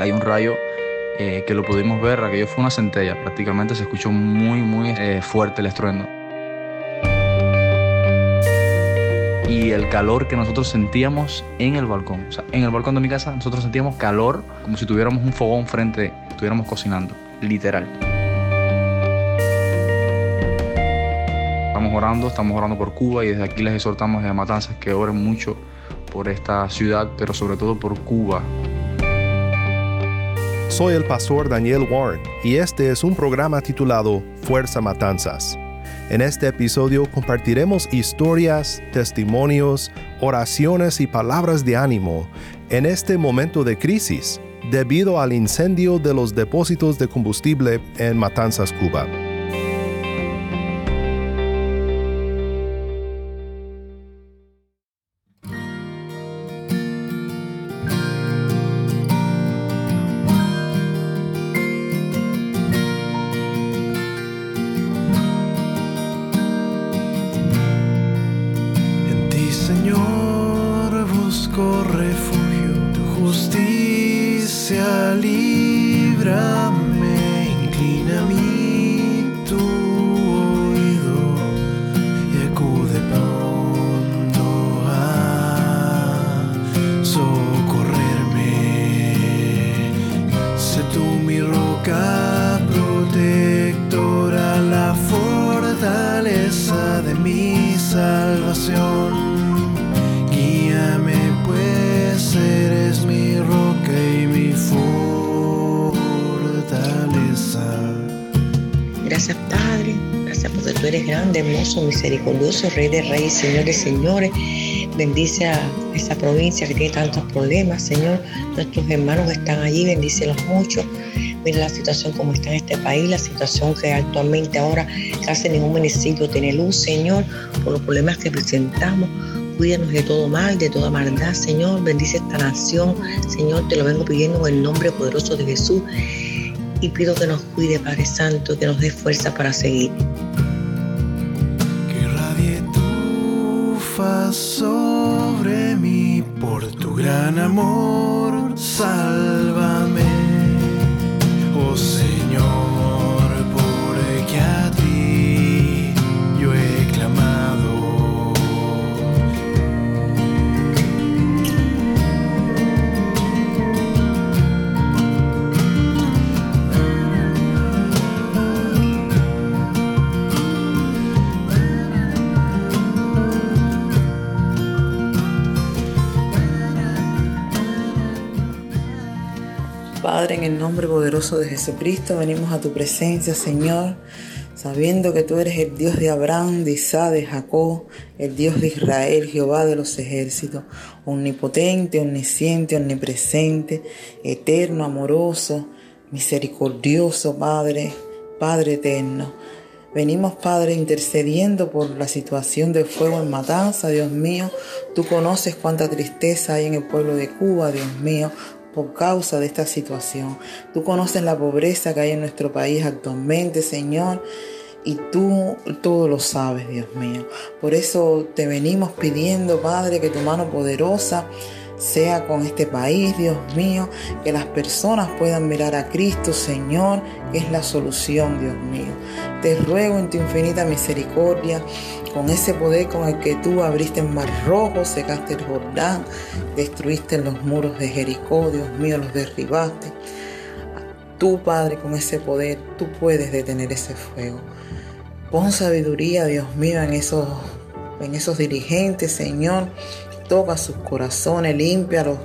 hay un rayo eh, que lo pudimos ver, aquello fue una centella, prácticamente se escuchó muy, muy eh, fuerte el estruendo. Y el calor que nosotros sentíamos en el balcón, o sea, en el balcón de mi casa nosotros sentíamos calor como si tuviéramos un fogón frente, estuviéramos cocinando, literal. Estamos orando, estamos orando por Cuba y desde aquí les exhortamos a Matanzas que oren mucho por esta ciudad, pero sobre todo por Cuba. Soy el pastor Daniel Warren y este es un programa titulado Fuerza Matanzas. En este episodio compartiremos historias, testimonios, oraciones y palabras de ánimo en este momento de crisis debido al incendio de los depósitos de combustible en Matanzas, Cuba. Misericordioso, Rey de Reyes, Señor de Señores. Bendice a esa provincia que tiene tantos problemas, Señor. Nuestros hermanos están allí, bendícelos mucho. Mira la situación como está en este país, la situación que actualmente ahora casi ningún municipio tiene luz, Señor, por los problemas que presentamos. Cuídanos de todo mal, de toda maldad, Señor. Bendice esta nación, Señor. Te lo vengo pidiendo en el nombre poderoso de Jesús. Y pido que nos cuide, Padre Santo, que nos dé fuerza para seguir. sobre mí por tu gran amor, sálvame, nombre poderoso de Jesucristo, venimos a tu presencia, Señor, sabiendo que tú eres el Dios de Abraham, de Isaac, de Jacob, el Dios de Israel, Jehová de los ejércitos, omnipotente, omnisciente, omnipresente, eterno, amoroso, misericordioso, Padre, Padre eterno. Venimos, Padre, intercediendo por la situación de fuego en matanza, Dios mío. Tú conoces cuánta tristeza hay en el pueblo de Cuba, Dios mío por causa de esta situación. Tú conoces la pobreza que hay en nuestro país actualmente, Señor. Y tú todo lo sabes, Dios mío. Por eso te venimos pidiendo, Padre, que tu mano poderosa sea con este país, Dios mío, que las personas puedan mirar a Cristo, Señor, que es la solución, Dios mío. Te ruego en tu infinita misericordia, con ese poder con el que tú abriste el mar rojo, secaste el Jordán, destruiste los muros de Jericó, Dios mío, los derribaste. Tú, Padre, con ese poder, tú puedes detener ese fuego. Pon sabiduría, Dios mío, en esos, en esos dirigentes, Señor, toca sus corazones, límpialos.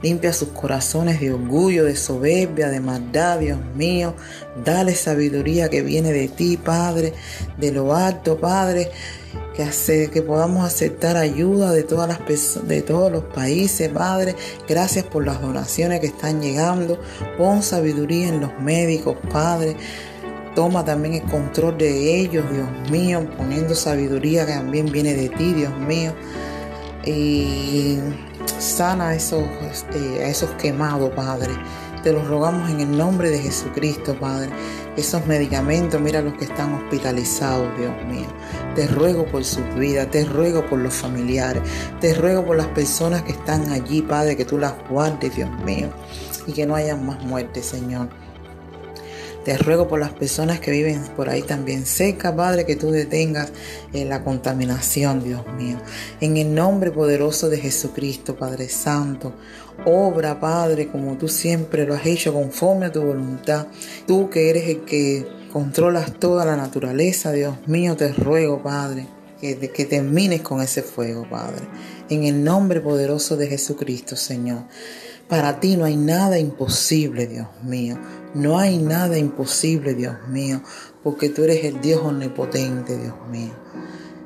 Limpia sus corazones de orgullo, de soberbia, de maldad, Dios mío. Dale sabiduría que viene de ti, Padre, de lo alto, Padre. Que, que podamos aceptar ayuda de todas las de todos los países, Padre. Gracias por las donaciones que están llegando. Pon sabiduría en los médicos, Padre. Toma también el control de ellos, Dios mío, poniendo sabiduría que también viene de ti, Dios mío. Y Sana esos, eh, a esos quemados, Padre. Te los rogamos en el nombre de Jesucristo, Padre. Esos medicamentos, mira los que están hospitalizados, Dios mío. Te ruego por su vida, te ruego por los familiares, te ruego por las personas que están allí, Padre, que tú las guardes, Dios mío, y que no haya más muerte, Señor. Te ruego por las personas que viven por ahí también cerca, Padre, que tú detengas eh, la contaminación, Dios mío. En el nombre poderoso de Jesucristo, Padre Santo, obra, Padre, como tú siempre lo has hecho conforme a tu voluntad. Tú que eres el que controlas toda la naturaleza, Dios mío, te ruego, Padre, que, que termines con ese fuego, Padre. En el nombre poderoso de Jesucristo, Señor. Para ti no hay nada imposible, Dios mío. No hay nada imposible, Dios mío, porque tú eres el Dios omnipotente, Dios mío.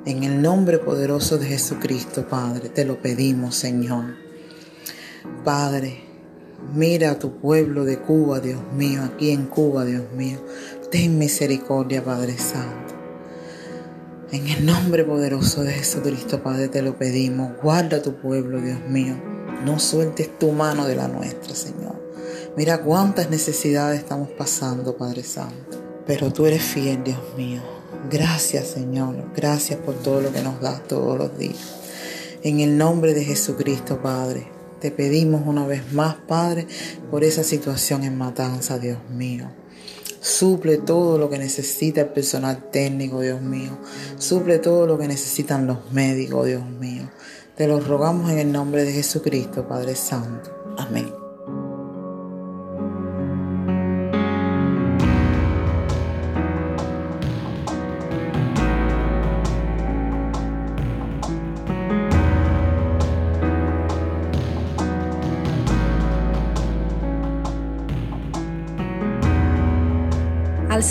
En el nombre poderoso de Jesucristo, Padre, te lo pedimos, Señor. Padre, mira a tu pueblo de Cuba, Dios mío, aquí en Cuba, Dios mío. Ten misericordia, Padre Santo. En el nombre poderoso de Jesucristo, Padre, te lo pedimos. Guarda a tu pueblo, Dios mío. No sueltes tu mano de la nuestra, Señor. Mira cuántas necesidades estamos pasando, Padre Santo. Pero tú eres fiel, Dios mío. Gracias, Señor. Gracias por todo lo que nos das todos los días. En el nombre de Jesucristo, Padre, te pedimos una vez más, Padre, por esa situación en matanza, Dios mío. Suple todo lo que necesita el personal técnico, Dios mío. Suple todo lo que necesitan los médicos, Dios mío. Te lo rogamos en el nombre de Jesucristo, Padre Santo. Amén.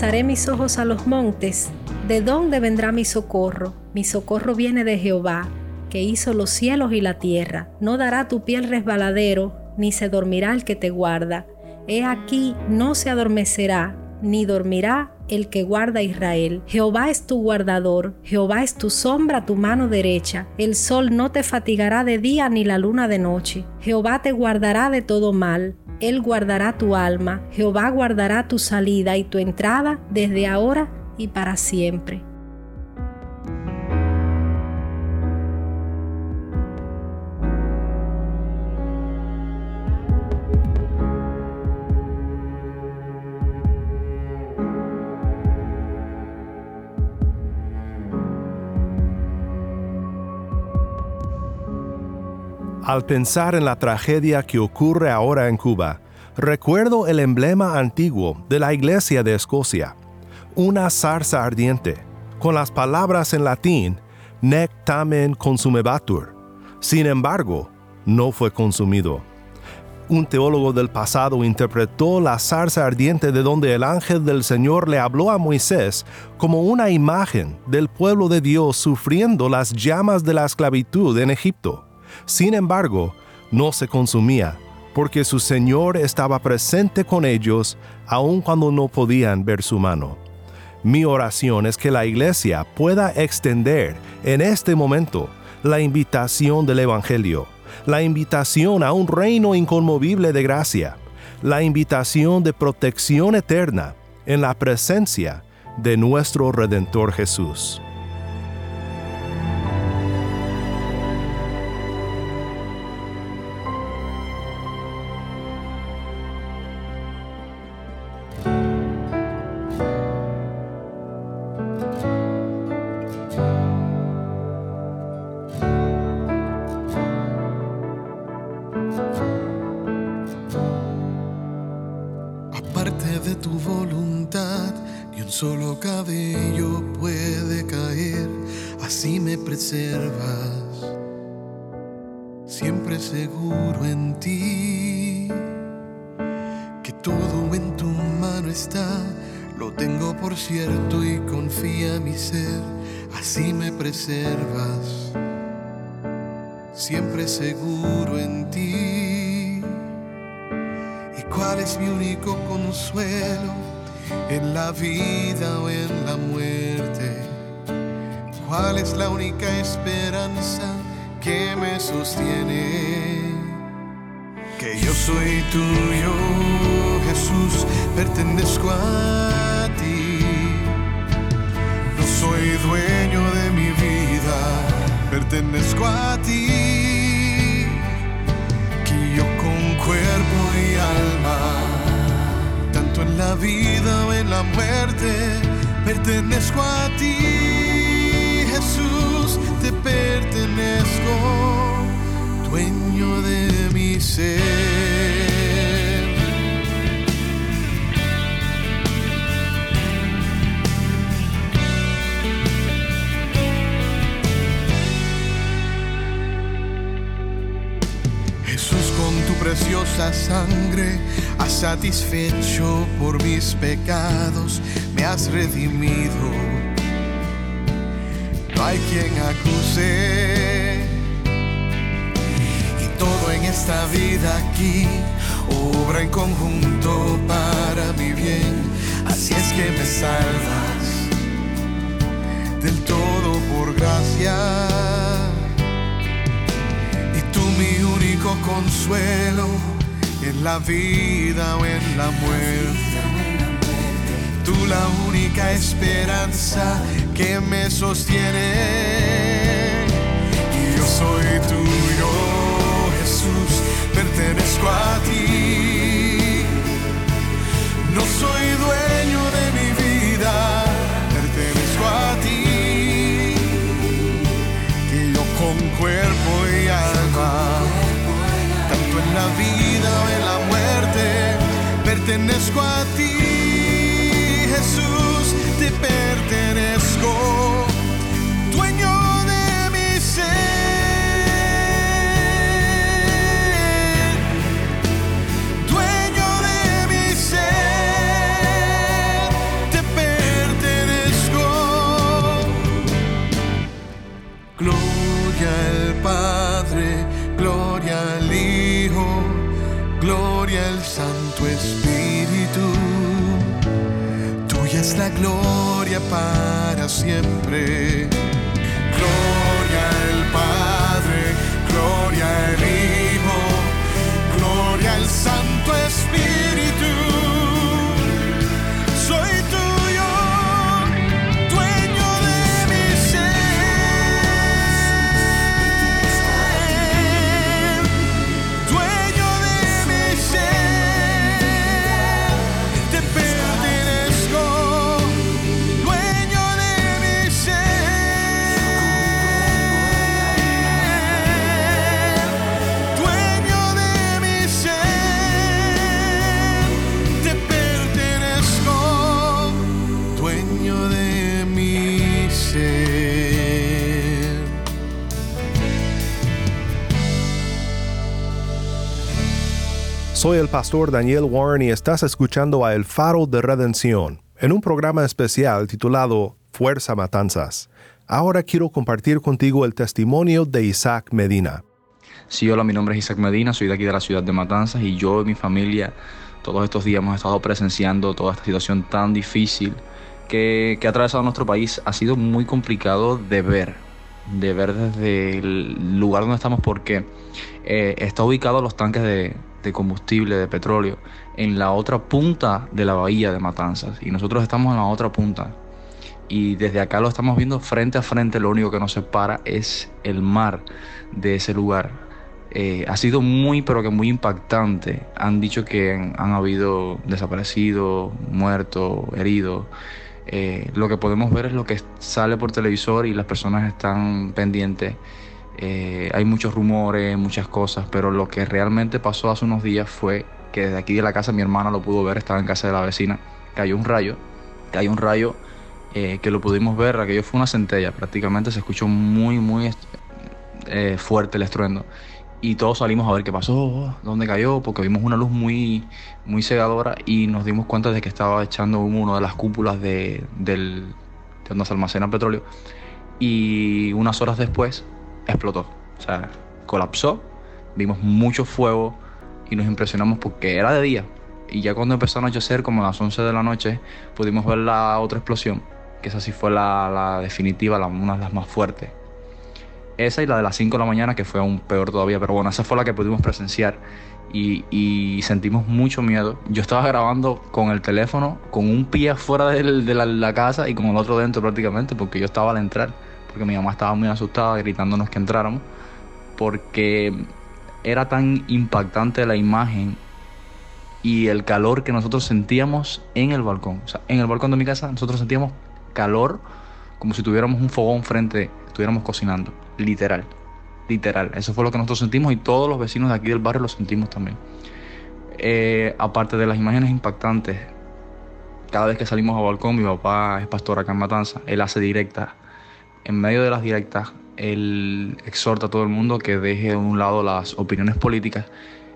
Alzaré mis ojos a los montes. ¿De dónde vendrá mi socorro? Mi socorro viene de Jehová que hizo los cielos y la tierra. No dará tu piel resbaladero, ni se dormirá el que te guarda. He aquí, no se adormecerá, ni dormirá el que guarda a Israel. Jehová es tu guardador, Jehová es tu sombra, tu mano derecha. El sol no te fatigará de día ni la luna de noche. Jehová te guardará de todo mal. Él guardará tu alma. Jehová guardará tu salida y tu entrada desde ahora y para siempre. Al pensar en la tragedia que ocurre ahora en Cuba, recuerdo el emblema antiguo de la Iglesia de Escocia, una zarza ardiente, con las palabras en latín nec tamen consumebatur. Sin embargo, no fue consumido. Un teólogo del pasado interpretó la zarza ardiente de donde el ángel del Señor le habló a Moisés como una imagen del pueblo de Dios sufriendo las llamas de la esclavitud en Egipto. Sin embargo, no se consumía, porque su Señor estaba presente con ellos aun cuando no podían ver su mano. Mi oración es que la iglesia pueda extender en este momento la invitación del Evangelio, la invitación a un reino inconmovible de gracia, la invitación de protección eterna en la presencia de nuestro Redentor Jesús. Solo cabello puede caer, así me preservas, siempre seguro en ti, que todo en tu mano está, lo tengo por cierto y confía mi ser, así me preservas, siempre seguro en ti. ¿Y cuál es mi único consuelo? En la vida o en la muerte. ¿Cuál es la única esperanza que me sostiene? que yo soy tuyo, Jesús, pertenezco a ti. No soy dueño de mi vida, pertenezco a ti. La vida o en la muerte, pertenezco a ti. Jesús, te pertenezco, dueño de mi ser. Jesús, con tu preciosa sangre has satisfecho por mis pecados, me has redimido. No hay quien acuse. Y todo en esta vida aquí obra en conjunto para mi bien. Así es que me salvas del todo por gracia y tú mi único consuelo en la vida o en la muerte. Tú la única esperanza que me sostiene. Y yo soy tuyo, Jesús, pertenezco a ti. No soy dueño de mi vida, pertenezco a ti que yo con cuerpo en la vida o en la muerte, pertenezco a ti, Jesús, te pertenezco, Soy el pastor Daniel Warren y estás escuchando a El Faro de Redención, en un programa especial titulado Fuerza Matanzas. Ahora quiero compartir contigo el testimonio de Isaac Medina. Sí, hola, mi nombre es Isaac Medina, soy de aquí de la ciudad de Matanzas y yo y mi familia todos estos días hemos estado presenciando toda esta situación tan difícil que, que ha atravesado nuestro país. Ha sido muy complicado de ver, de ver desde el lugar donde estamos porque eh, está ubicado los tanques de, de combustible, de petróleo, en la otra punta de la bahía de Matanzas y nosotros estamos en la otra punta y desde acá lo estamos viendo frente a frente, lo único que nos separa es el mar de ese lugar. Eh, ha sido muy, pero que muy impactante. Han dicho que han, habido desaparecidos, muertos, heridos. Eh, lo que podemos ver es lo que sale por televisor y las personas están pendientes. Eh, hay muchos rumores, muchas cosas, pero lo que realmente pasó hace unos días fue que desde aquí de la casa mi hermana lo pudo ver, estaba en casa de la vecina, cayó un rayo, cayó un rayo eh, que lo pudimos ver, aquello fue una centella, prácticamente se escuchó muy, muy eh, fuerte el estruendo. Y todos salimos a ver qué pasó, dónde cayó, porque vimos una luz muy, muy cegadora y nos dimos cuenta de que estaba echando humo una de las cúpulas de, de donde se almacena el petróleo. Y unas horas después explotó, o sea, colapsó, vimos mucho fuego y nos impresionamos porque era de día. Y ya cuando empezó a anochecer, como a las 11 de la noche, pudimos ver la otra explosión, que esa sí fue la, definitiva, la, una de las más fuertes. Esa y la de las 5 de la mañana, que fue aún peor todavía, pero bueno, esa fue la que pudimos presenciar. y, sentimos mucho miedo. Yo estaba grabando con el teléfono, con un pie afuera de, la, casa y con el otro dentro prácticamente, porque yo estaba al entrar, porque mi mamá estaba muy asustada gritándonos que entráramos, porque era tan impactante la imagen y el calor que nosotros sentíamos en el balcón. O sea, en el balcón de mi casa nosotros sentíamos calor como si tuviéramos un fogón frente, estuviéramos cocinando, literal literal. Eso fue lo que nosotros sentimos y todos los vecinos de aquí del barrio lo sentimos también. Eh, aparte de las imágenes impactantes, cada vez que salimos al balcón, mi papá es pastor acá en Matanza, él hace directas. En medio de las directas, él exhorta a todo el mundo que deje de un lado las opiniones políticas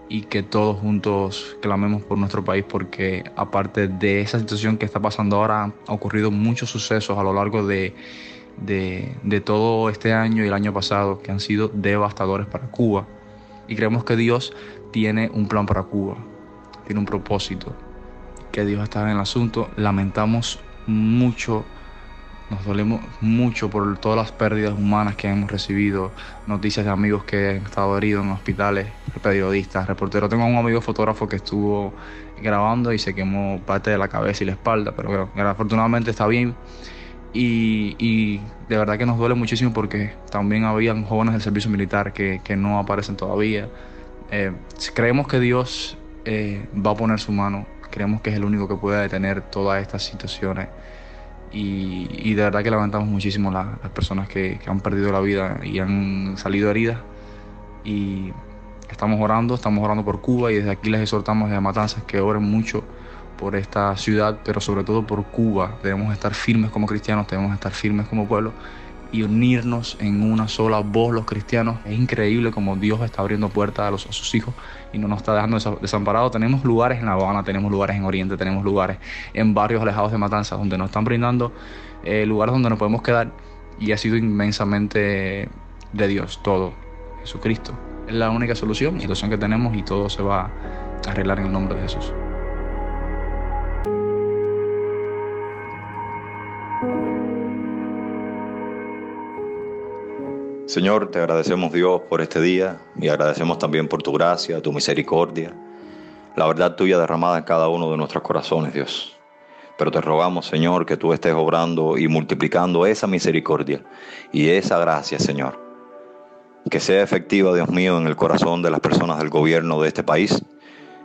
y que todos juntos clamemos por nuestro país porque aparte de esa situación que está pasando ahora, han ocurrido muchos sucesos a lo largo de de, todo este año y el año pasado que han sido devastadores para Cuba. Y creemos que Dios tiene un plan para Cuba, tiene un propósito, que Dios está en el asunto. Lamentamos mucho, nos dolemos mucho por todas las pérdidas humanas que hemos recibido, noticias de amigos que han estado heridos en hospitales, periodistas, reporteros. Tengo un amigo fotógrafo que estuvo grabando y se quemó parte de la cabeza y la espalda, pero afortunadamente está bien y, de verdad que nos duele muchísimo porque también habían jóvenes del servicio militar que, no aparecen todavía. Eh, creemos que Dios eh, va a poner su mano, creemos que es el único que puede detener todas estas situaciones. Y, de verdad que lamentamos muchísimo las personas que, que han perdido la vida y han salido heridas. Y estamos orando, estamos orando por Cuba y desde aquí les exhortamos desde Matanzas que oren mucho por esta ciudad, pero sobre todo por Cuba. Debemos estar firmes como cristianos, debemos estar firmes como pueblo y unirnos en una sola voz los cristianos. Es increíble como Dios está abriendo puertas a, los, a sus hijos y no nos está dejando desamparados. Tenemos lugares en La Habana, tenemos lugares en Oriente, tenemos lugares en barrios alejados de Matanzas donde nos están brindando eh, lugares donde nos podemos quedar y ha sido inmensamente de Dios todo. Jesucristo es la única solución, solución que tenemos y todo se va a arreglar en el nombre de Jesús. Señor, te agradecemos Dios por este día y agradecemos también por tu gracia, tu misericordia, la verdad tuya derramada en cada uno de nuestros corazones, Dios. Pero te rogamos, Señor, que tú estés obrando y multiplicando esa misericordia y esa gracia, Señor. Que sea efectiva, Dios mío, en el corazón de las personas del gobierno de este país.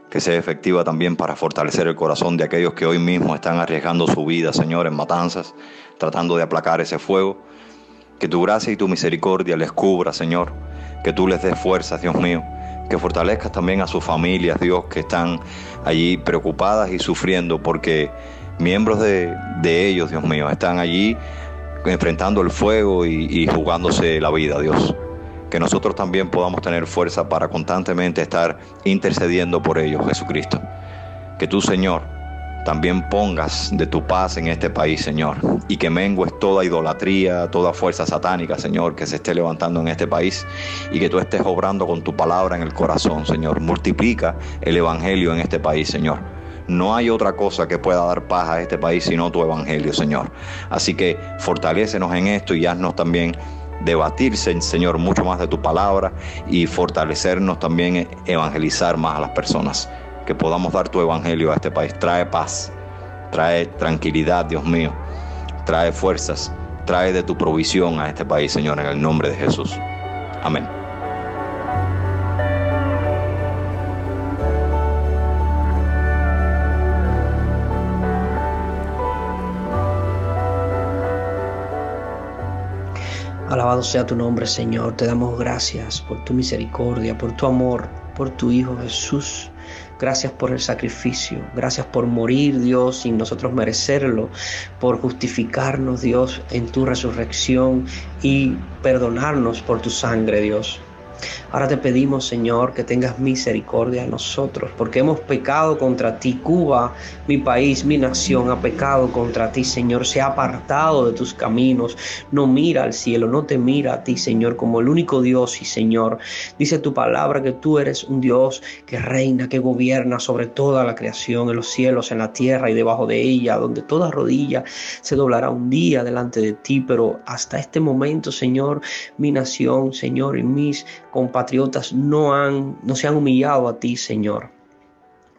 Que sea efectiva también para fortalecer el corazón de aquellos que hoy mismo están arriesgando su vida, Señor, en matanzas, tratando de aplacar ese fuego que tu gracia y tu misericordia les cubra, Señor. Que tú les des fuerzas, Dios mío. Que fortalezcas también a sus familias, Dios, que están allí preocupadas y sufriendo porque miembros de, ellos, Dios mío, están allí enfrentando el fuego y, y jugándose la vida, Dios. Que nosotros también podamos tener fuerza para constantemente estar intercediendo por ellos, Jesucristo. Que tú, Señor, también pongas de tu paz en este país, Señor, y que mengues toda idolatría, toda fuerza satánica, Señor, que se esté levantando en este país y que tú estés obrando con tu palabra en el corazón, Señor. Multiplica el Evangelio en este país, Señor. No hay otra cosa que pueda dar paz a este país sino tu Evangelio, Señor. Así que fortalécenos en esto y haznos también debatirse, Señor, mucho más de tu palabra y fortalecernos también, evangelizar más a las personas que podamos dar tu evangelio a este país. Trae paz, trae tranquilidad, Dios mío, trae fuerzas, trae de tu provisión a este país, Señor, en el nombre de Jesús. Amén. Alabado sea tu nombre, Señor. Te damos gracias por tu misericordia, por tu amor, por tu Hijo Jesús. Gracias por el sacrificio. Gracias por morir, Dios, sin nosotros merecerlo. Por justificarnos, Dios, en tu resurrección y perdonarnos por tu sangre, Dios. Ahora te pedimos, Señor, que tengas misericordia de nosotros, porque hemos pecado contra ti. Cuba, mi país, mi nación, ha pecado contra ti, Señor. Se ha apartado de tus caminos. No mira al cielo, no te mira a ti, Señor, como el único Dios y Señor. Dice tu palabra que tú eres un Dios que reina, que gobierna sobre toda la creación, en los cielos, en la tierra y debajo de ella, donde toda rodilla se doblará un día delante de ti. Pero hasta este momento, Señor, mi nación, Señor, y mis compatriotas no, han, no se han humillado a ti, Señor.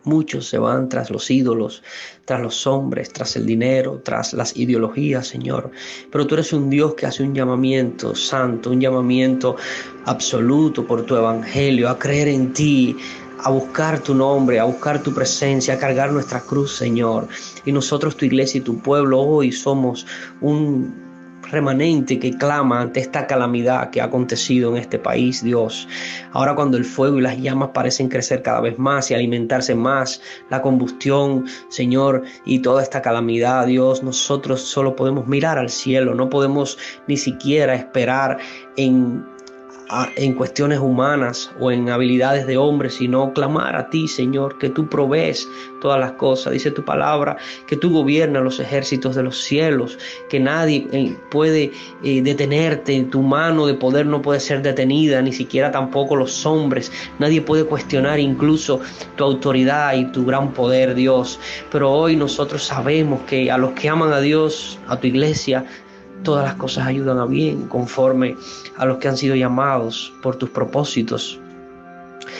Muchos se van tras los ídolos, tras los hombres, tras el dinero, tras las ideologías, Señor. Pero tú eres un Dios que hace un llamamiento santo, un llamamiento absoluto por tu evangelio, a creer en ti, a buscar tu nombre, a buscar tu presencia, a cargar nuestra cruz, Señor. Y nosotros, tu iglesia y tu pueblo, hoy somos un remanente que clama ante esta calamidad que ha acontecido en este país, Dios. Ahora cuando el fuego y las llamas parecen crecer cada vez más y alimentarse más, la combustión, Señor, y toda esta calamidad, Dios, nosotros solo podemos mirar al cielo, no podemos ni siquiera esperar en en cuestiones humanas o en habilidades de hombres, sino clamar a ti, Señor, que tú provees todas las cosas. Dice tu palabra que tú gobiernas los ejércitos de los cielos, que nadie eh, puede eh, detenerte, tu mano de poder no puede ser detenida, ni siquiera tampoco los hombres. Nadie puede cuestionar incluso tu autoridad y tu gran poder, Dios. Pero hoy nosotros sabemos que a los que aman a Dios, a tu iglesia, todas las cosas ayudan a bien conforme a los que han sido llamados por tus propósitos.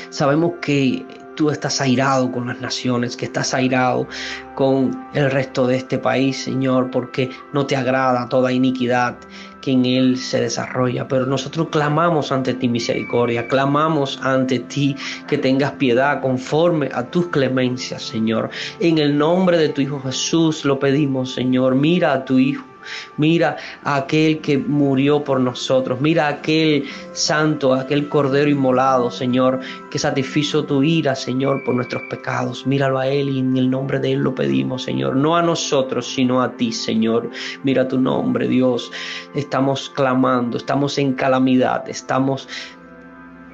Sabemos que tú estás airado con las naciones, que estás airado con el resto de este país, Señor, porque no te agrada toda iniquidad que en él se desarrolla. Pero nosotros clamamos ante ti misericordia, clamamos ante ti que tengas piedad conforme a tus clemencias, Señor. En el nombre de tu Hijo Jesús lo pedimos, Señor. Mira a tu Hijo Mira a aquel que murió por nosotros. Mira a aquel santo, aquel cordero inmolado, Señor, que satisfizo tu ira, Señor, por nuestros pecados. Míralo a Él y en el nombre de Él lo pedimos, Señor. No a nosotros, sino a ti, Señor. Mira tu nombre, Dios. Estamos clamando, estamos en calamidad, estamos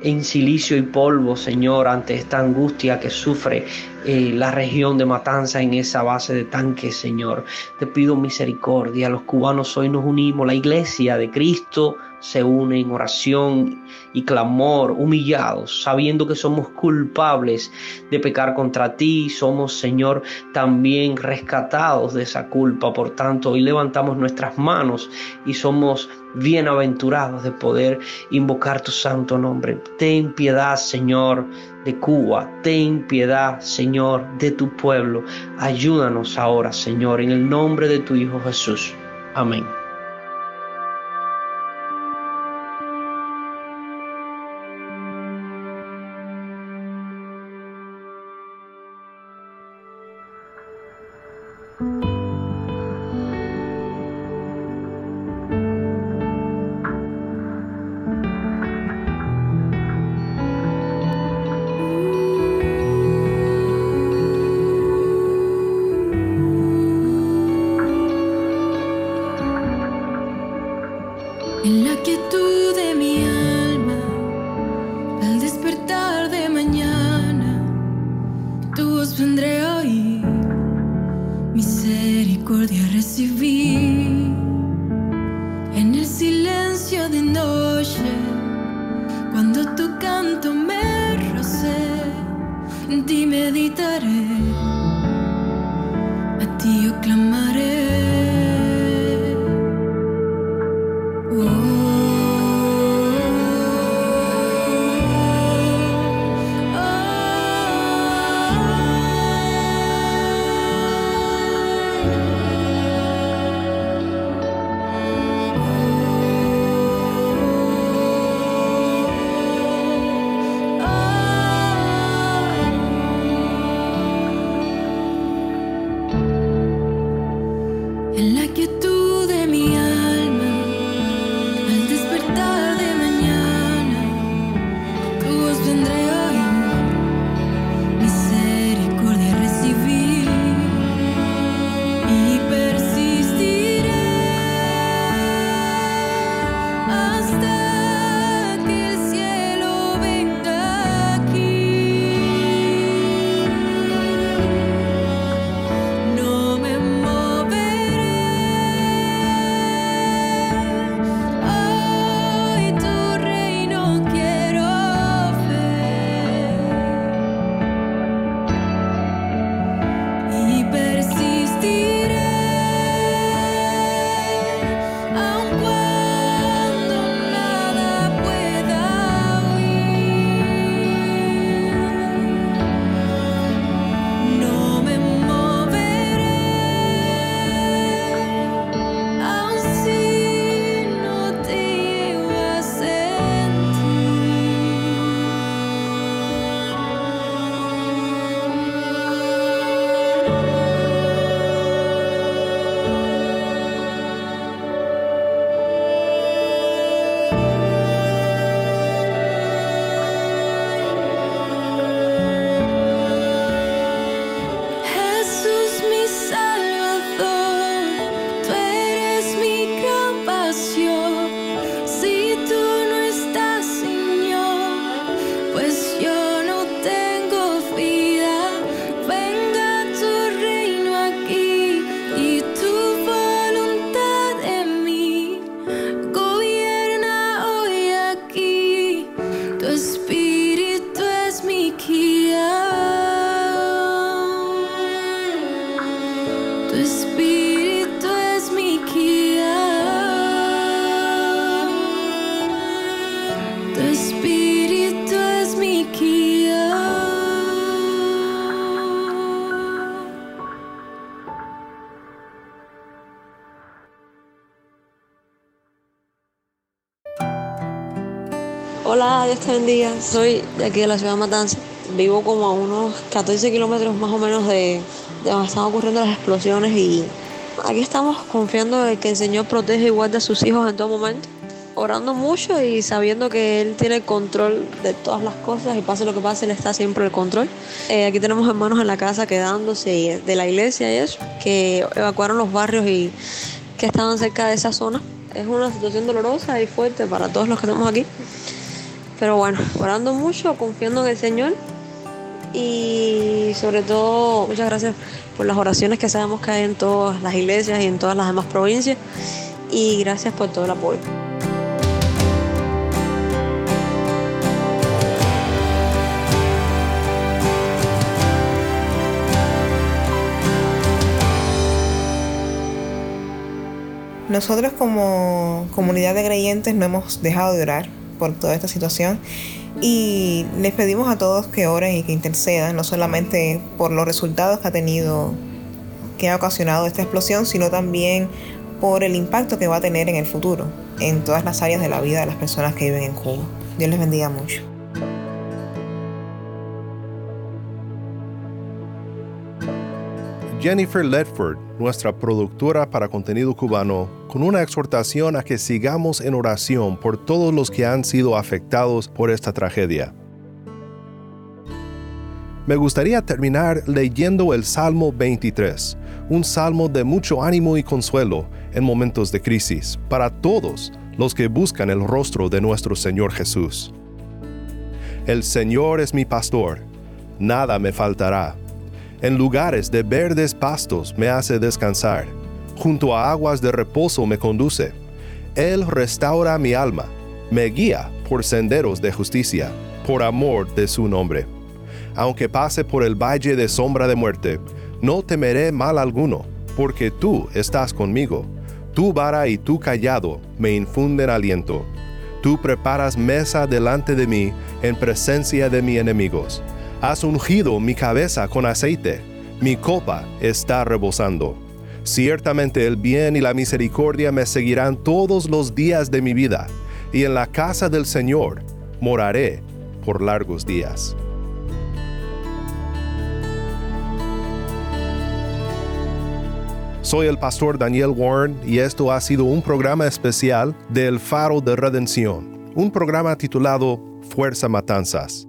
en silicio y polvo, Señor, ante esta angustia que sufre eh, la región de Matanza en esa base de tanques, Señor. Te pido misericordia. Los cubanos hoy nos unimos, la iglesia de Cristo se une en oración y clamor, humillados, sabiendo que somos culpables de pecar contra ti, somos, Señor, también rescatados de esa culpa. Por tanto, hoy levantamos nuestras manos y somos bienaventurados de poder invocar tu santo nombre. Ten piedad, Señor, de Cuba. Ten piedad, Señor, de tu pueblo. Ayúdanos ahora, Señor, en el nombre de tu Hijo Jesús. Amén. Dios te bendiga. Soy de aquí de la ciudad de Matanza. Vivo como a unos 14 kilómetros más o menos de, de donde están ocurriendo las explosiones y aquí estamos confiando en que el Señor protege y guarde a sus hijos en todo momento orando mucho y sabiendo que Él tiene el control de todas las cosas y pase lo que pase, Él está siempre el control. Eh, aquí tenemos hermanos en la casa quedándose de la iglesia y eso, que evacuaron los barrios y que estaban cerca de esa zona. Es una situación dolorosa y fuerte para todos los que estamos aquí. Pero bueno, orando mucho, confiando en el Señor. Y sobre todo muchas gracias por las oraciones que sabemos que hay en todas las iglesias y en todas las demás provincias. Y gracias por todo el apoyo. Nosotros como comunidad de creyentes no hemos dejado de orar por toda esta situación y les pedimos a todos que oren y que intercedan, no solamente por los resultados que ha tenido, que ha ocasionado esta explosión, sino también por el impacto que va a tener en el futuro, en todas las áreas de la vida de las personas que viven en Cuba. Dios les bendiga mucho. Jennifer Ledford, nuestra productora para contenido cubano, con una exhortación a que sigamos en oración por todos los que han sido afectados por esta tragedia. Me gustaría terminar leyendo el Salmo 23, un salmo de mucho ánimo y consuelo en momentos de crisis para todos los que buscan el rostro de nuestro Señor Jesús. El Señor es mi pastor, nada me faltará en lugares de verdes pastos me hace descansar. Junto a aguas de reposo me conduce. Él restaura mi alma. Me guía por senderos de justicia, por amor de su nombre. Aunque pase por el valle de sombra de muerte, no temeré mal alguno, porque tú estás conmigo. Tu vara y tu callado me infunden aliento. Tú preparas mesa delante de mí en presencia de mis enemigos Has ungido mi cabeza con aceite, mi copa está rebosando. Ciertamente el bien y la misericordia me seguirán todos los días de mi vida, y en la casa del Señor moraré por largos días. Soy el pastor Daniel Warren y esto ha sido un programa especial del Faro de Redención, un programa titulado Fuerza Matanzas.